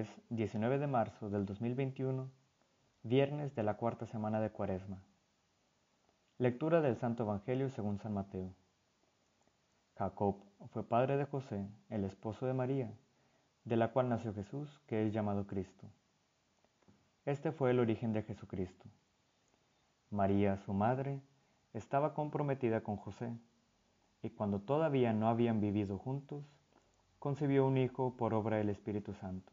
es 19 de marzo del 2021, viernes de la cuarta semana de Cuaresma. Lectura del Santo Evangelio según San Mateo. Jacob fue padre de José, el esposo de María, de la cual nació Jesús, que es llamado Cristo. Este fue el origen de Jesucristo. María, su madre, estaba comprometida con José, y cuando todavía no habían vivido juntos, concibió un hijo por obra del Espíritu Santo.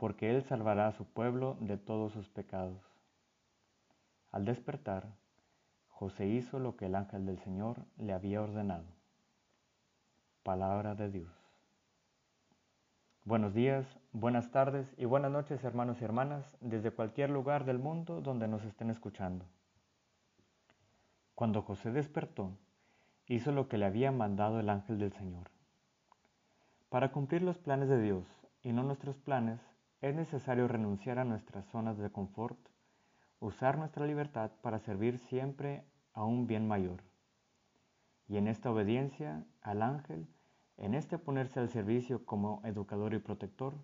porque él salvará a su pueblo de todos sus pecados. Al despertar, José hizo lo que el ángel del Señor le había ordenado. Palabra de Dios. Buenos días, buenas tardes y buenas noches hermanos y hermanas desde cualquier lugar del mundo donde nos estén escuchando. Cuando José despertó, hizo lo que le había mandado el ángel del Señor. Para cumplir los planes de Dios y no nuestros planes, es necesario renunciar a nuestras zonas de confort, usar nuestra libertad para servir siempre a un bien mayor. Y en esta obediencia al ángel, en este ponerse al servicio como educador y protector,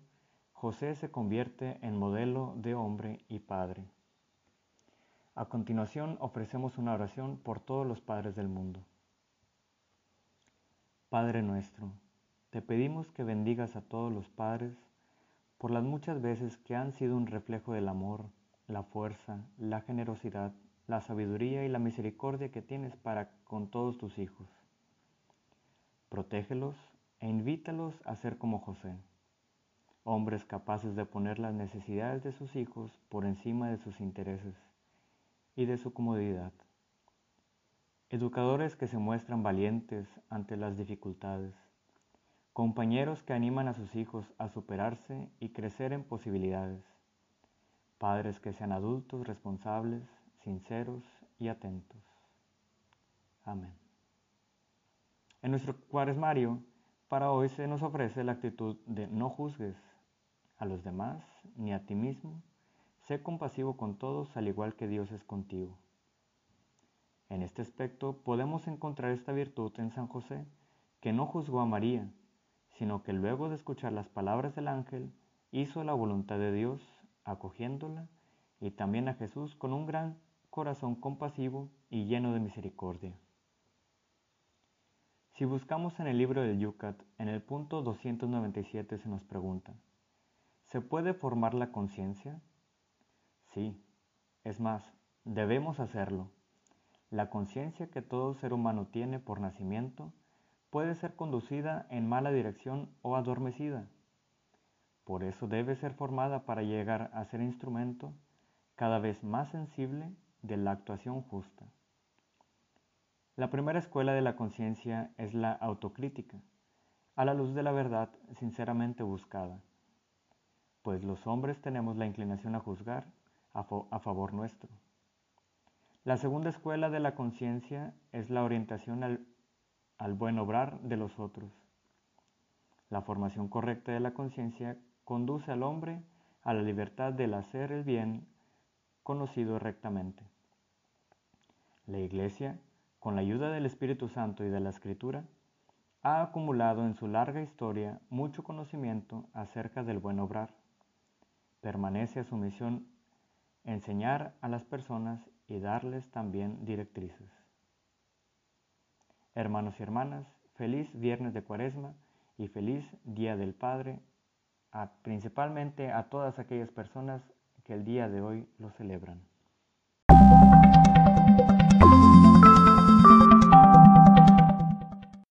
José se convierte en modelo de hombre y padre. A continuación ofrecemos una oración por todos los padres del mundo. Padre nuestro, te pedimos que bendigas a todos los padres por las muchas veces que han sido un reflejo del amor, la fuerza, la generosidad, la sabiduría y la misericordia que tienes para con todos tus hijos. Protégelos e invítalos a ser como José, hombres capaces de poner las necesidades de sus hijos por encima de sus intereses y de su comodidad. Educadores que se muestran valientes ante las dificultades compañeros que animan a sus hijos a superarse y crecer en posibilidades, padres que sean adultos responsables, sinceros y atentos. Amén. En nuestro cuaresmario, para hoy se nos ofrece la actitud de no juzgues a los demás ni a ti mismo, sé compasivo con todos al igual que Dios es contigo. En este aspecto podemos encontrar esta virtud en San José, que no juzgó a María, sino que luego de escuchar las palabras del ángel, hizo la voluntad de Dios, acogiéndola, y también a Jesús con un gran corazón compasivo y lleno de misericordia. Si buscamos en el libro del Yucat, en el punto 297 se nos pregunta, ¿se puede formar la conciencia? Sí, es más, debemos hacerlo. La conciencia que todo ser humano tiene por nacimiento puede ser conducida en mala dirección o adormecida. Por eso debe ser formada para llegar a ser instrumento cada vez más sensible de la actuación justa. La primera escuela de la conciencia es la autocrítica, a la luz de la verdad sinceramente buscada, pues los hombres tenemos la inclinación a juzgar a, favor nuestro. La segunda escuela de la conciencia es la orientación al al buen obrar de los otros. La formación correcta de la conciencia conduce al hombre a la libertad del hacer el bien conocido rectamente. La Iglesia, con la ayuda del Espíritu Santo y de la Escritura, ha acumulado en su larga historia mucho conocimiento acerca del buen obrar. Permanece a su misión enseñar a las personas y darles también directrices. Hermanos y hermanas, feliz viernes de cuaresma y feliz Día del Padre, principalmente a todas aquellas personas que el día de hoy lo celebran.